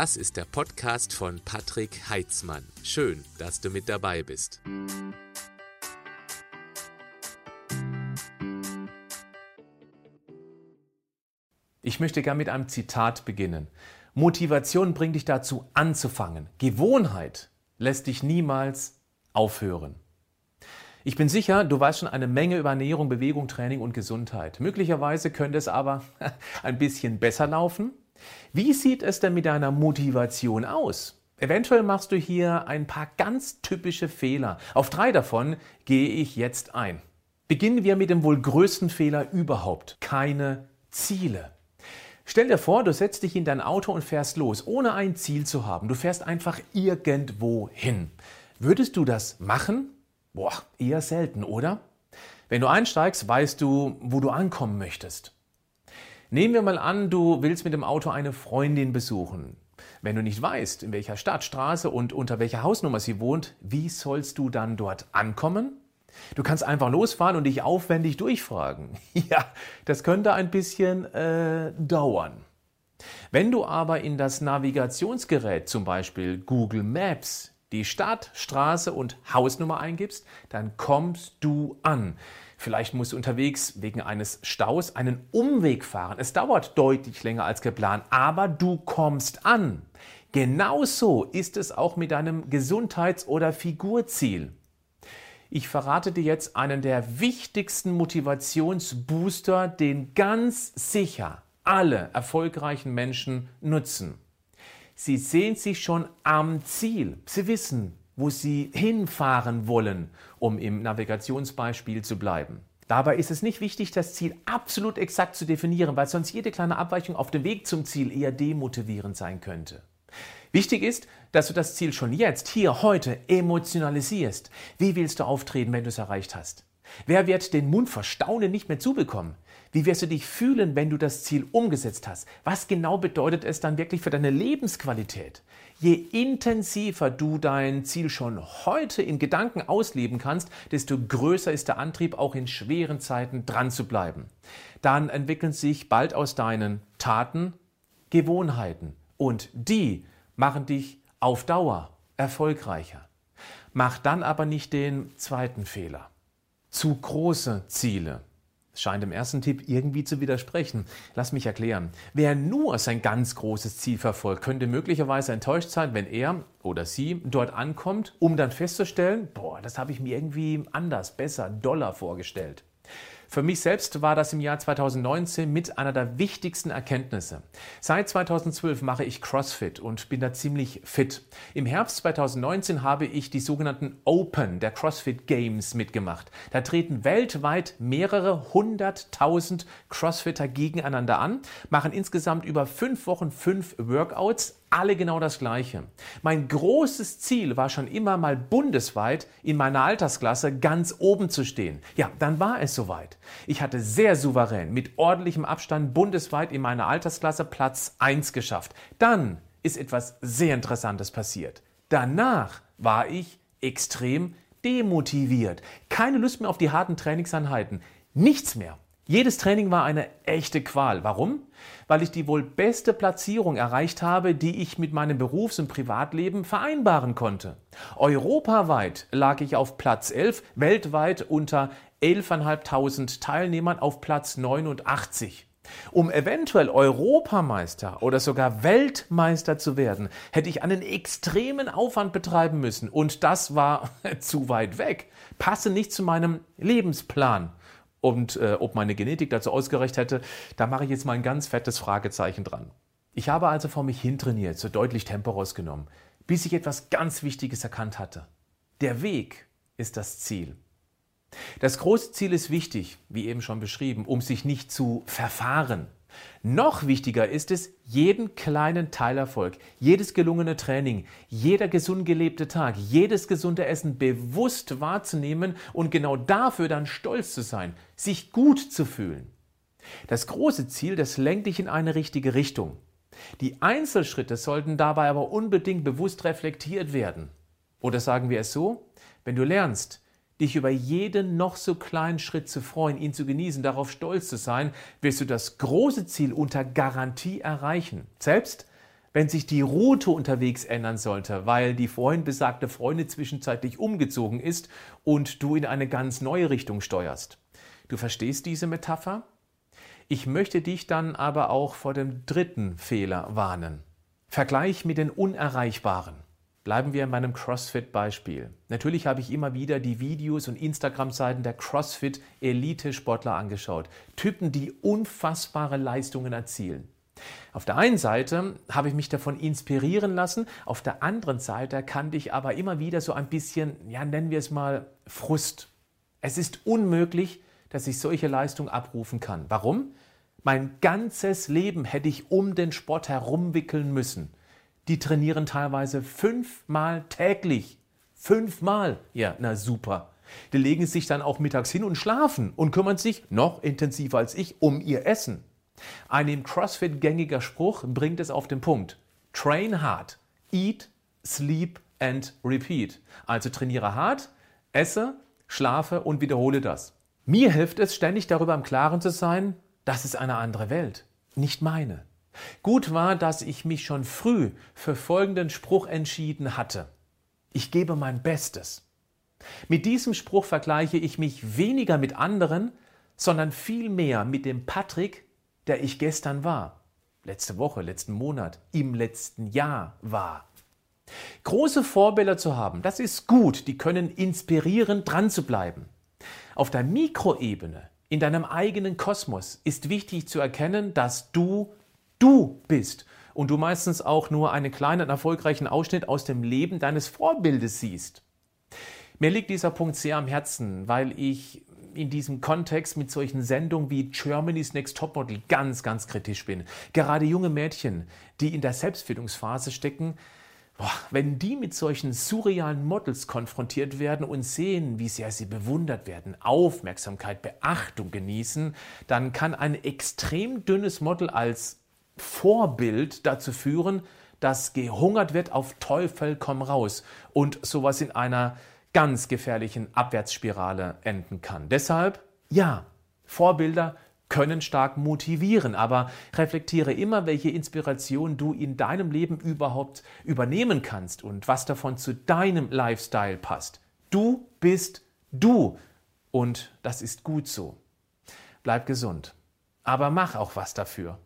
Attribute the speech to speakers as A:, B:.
A: Das ist der Podcast von Patrick Heitzmann. Schön, dass du mit dabei bist.
B: Ich möchte gern mit einem Zitat beginnen. Motivation bringt dich dazu anzufangen. Gewohnheit lässt dich niemals aufhören. Ich bin sicher, du weißt schon eine Menge über Ernährung, Bewegung, Training und Gesundheit. Möglicherweise könnte es aber ein bisschen besser laufen. Wie sieht es denn mit deiner Motivation aus? Eventuell machst du hier ein paar ganz typische Fehler. Auf drei davon gehe ich jetzt ein. Beginnen wir mit dem wohl größten Fehler überhaupt. Keine Ziele. Stell dir vor, du setzt dich in dein Auto und fährst los, ohne ein Ziel zu haben. Du fährst einfach irgendwo hin. Würdest du das machen? Boah, eher selten, oder? Wenn du einsteigst, weißt du, wo du ankommen möchtest. Nehmen wir mal an, du willst mit dem Auto eine Freundin besuchen. Wenn du nicht weißt, in welcher Stadt, Straße und unter welcher Hausnummer sie wohnt, wie sollst du dann dort ankommen? Du kannst einfach losfahren und dich aufwendig durchfragen. Ja, das könnte ein bisschen äh, dauern. Wenn du aber in das Navigationsgerät, zum Beispiel Google Maps, die Stadt, Straße und Hausnummer eingibst, dann kommst du an. Vielleicht musst du unterwegs wegen eines Staus einen Umweg fahren. Es dauert deutlich länger als geplant, aber du kommst an. Genauso ist es auch mit deinem Gesundheits- oder Figurziel. Ich verrate dir jetzt einen der wichtigsten Motivationsbooster, den ganz sicher alle erfolgreichen Menschen nutzen. Sie sehen sich schon am Ziel. Sie wissen, wo sie hinfahren wollen, um im Navigationsbeispiel zu bleiben. Dabei ist es nicht wichtig, das Ziel absolut exakt zu definieren, weil sonst jede kleine Abweichung auf dem Weg zum Ziel eher demotivierend sein könnte. Wichtig ist, dass du das Ziel schon jetzt, hier, heute emotionalisierst. Wie willst du auftreten, wenn du es erreicht hast? Wer wird den Mund vor Staunen nicht mehr zubekommen? Wie wirst du dich fühlen, wenn du das Ziel umgesetzt hast? Was genau bedeutet es dann wirklich für deine Lebensqualität? Je intensiver du dein Ziel schon heute in Gedanken ausleben kannst, desto größer ist der Antrieb, auch in schweren Zeiten dran zu bleiben. Dann entwickeln sich bald aus deinen Taten Gewohnheiten und die machen dich auf Dauer erfolgreicher. Mach dann aber nicht den zweiten Fehler. Zu große Ziele. Das scheint dem ersten Tipp irgendwie zu widersprechen. Lass mich erklären. Wer nur sein ganz großes Ziel verfolgt, könnte möglicherweise enttäuscht sein, wenn er oder sie dort ankommt, um dann festzustellen, boah, das habe ich mir irgendwie anders, besser, doller vorgestellt. Für mich selbst war das im Jahr 2019 mit einer der wichtigsten Erkenntnisse. Seit 2012 mache ich CrossFit und bin da ziemlich fit. Im Herbst 2019 habe ich die sogenannten Open der CrossFit Games mitgemacht. Da treten weltweit mehrere hunderttausend Crossfitter gegeneinander an, machen insgesamt über fünf Wochen fünf Workouts, alle genau das Gleiche. Mein großes Ziel war schon immer mal bundesweit in meiner Altersklasse ganz oben zu stehen. Ja, dann war es soweit. Ich hatte sehr souverän mit ordentlichem Abstand bundesweit in meiner Altersklasse Platz 1 geschafft. Dann ist etwas sehr Interessantes passiert. Danach war ich extrem demotiviert. Keine Lust mehr auf die harten Trainingseinheiten. Nichts mehr. Jedes Training war eine echte Qual. Warum? Weil ich die wohl beste Platzierung erreicht habe, die ich mit meinem Berufs- und Privatleben vereinbaren konnte. Europaweit lag ich auf Platz 11, weltweit unter 11.500 Teilnehmern auf Platz 89. Um eventuell Europameister oder sogar Weltmeister zu werden, hätte ich einen extremen Aufwand betreiben müssen und das war zu weit weg, passe nicht zu meinem Lebensplan und äh, ob meine Genetik dazu ausgereicht hätte, da mache ich jetzt mal ein ganz fettes Fragezeichen dran. Ich habe also vor mich hintrainiert, so deutlich Tempo rausgenommen, bis ich etwas ganz Wichtiges erkannt hatte. Der Weg ist das Ziel. Das große Ziel ist wichtig, wie eben schon beschrieben, um sich nicht zu verfahren. Noch wichtiger ist es, jeden kleinen Teilerfolg, jedes gelungene Training, jeder gesund gelebte Tag, jedes gesunde Essen bewusst wahrzunehmen und genau dafür dann stolz zu sein, sich gut zu fühlen. Das große Ziel, das lenkt dich in eine richtige Richtung. Die Einzelschritte sollten dabei aber unbedingt bewusst reflektiert werden. Oder sagen wir es so, wenn du lernst, dich über jeden noch so kleinen Schritt zu freuen, ihn zu genießen, darauf stolz zu sein, wirst du das große Ziel unter Garantie erreichen. Selbst wenn sich die Route unterwegs ändern sollte, weil die vorhin besagte Freundin zwischenzeitlich umgezogen ist und du in eine ganz neue Richtung steuerst. Du verstehst diese Metapher? Ich möchte dich dann aber auch vor dem dritten Fehler warnen. Vergleich mit den Unerreichbaren. Bleiben wir in meinem CrossFit-Beispiel. Natürlich habe ich immer wieder die Videos und Instagram-Seiten der CrossFit-Elite-Sportler angeschaut. Typen, die unfassbare Leistungen erzielen. Auf der einen Seite habe ich mich davon inspirieren lassen, auf der anderen Seite kannte ich aber immer wieder so ein bisschen, ja, nennen wir es mal Frust. Es ist unmöglich, dass ich solche Leistungen abrufen kann. Warum? Mein ganzes Leben hätte ich um den Sport herumwickeln müssen. Die trainieren teilweise fünfmal täglich. Fünfmal. Ja, na super. Die legen sich dann auch mittags hin und schlafen und kümmern sich noch intensiver als ich um ihr Essen. Ein im CrossFit gängiger Spruch bringt es auf den Punkt. Train hard, eat, sleep and repeat. Also trainiere hart, esse, schlafe und wiederhole das. Mir hilft es ständig darüber im Klaren zu sein, das ist eine andere Welt, nicht meine. Gut war, dass ich mich schon früh für folgenden Spruch entschieden hatte. Ich gebe mein Bestes. Mit diesem Spruch vergleiche ich mich weniger mit anderen, sondern vielmehr mit dem Patrick, der ich gestern war, letzte Woche, letzten Monat, im letzten Jahr war. Große Vorbilder zu haben, das ist gut, die können inspirieren, dran zu bleiben. Auf der Mikroebene, in deinem eigenen Kosmos, ist wichtig zu erkennen, dass du du bist und du meistens auch nur einen kleinen erfolgreichen Ausschnitt aus dem Leben deines Vorbildes siehst. Mir liegt dieser Punkt sehr am Herzen, weil ich in diesem Kontext mit solchen Sendungen wie Germany's Next Topmodel ganz, ganz kritisch bin. Gerade junge Mädchen, die in der Selbstfindungsphase stecken, boah, wenn die mit solchen surrealen Models konfrontiert werden und sehen, wie sehr sie bewundert werden, Aufmerksamkeit, Beachtung genießen, dann kann ein extrem dünnes Model als Vorbild dazu führen, dass gehungert wird auf Teufel komm raus und sowas in einer ganz gefährlichen Abwärtsspirale enden kann. Deshalb, ja, Vorbilder können stark motivieren, aber reflektiere immer, welche Inspiration du in deinem Leben überhaupt übernehmen kannst und was davon zu deinem Lifestyle passt. Du bist du und das ist gut so. Bleib gesund, aber mach auch was dafür.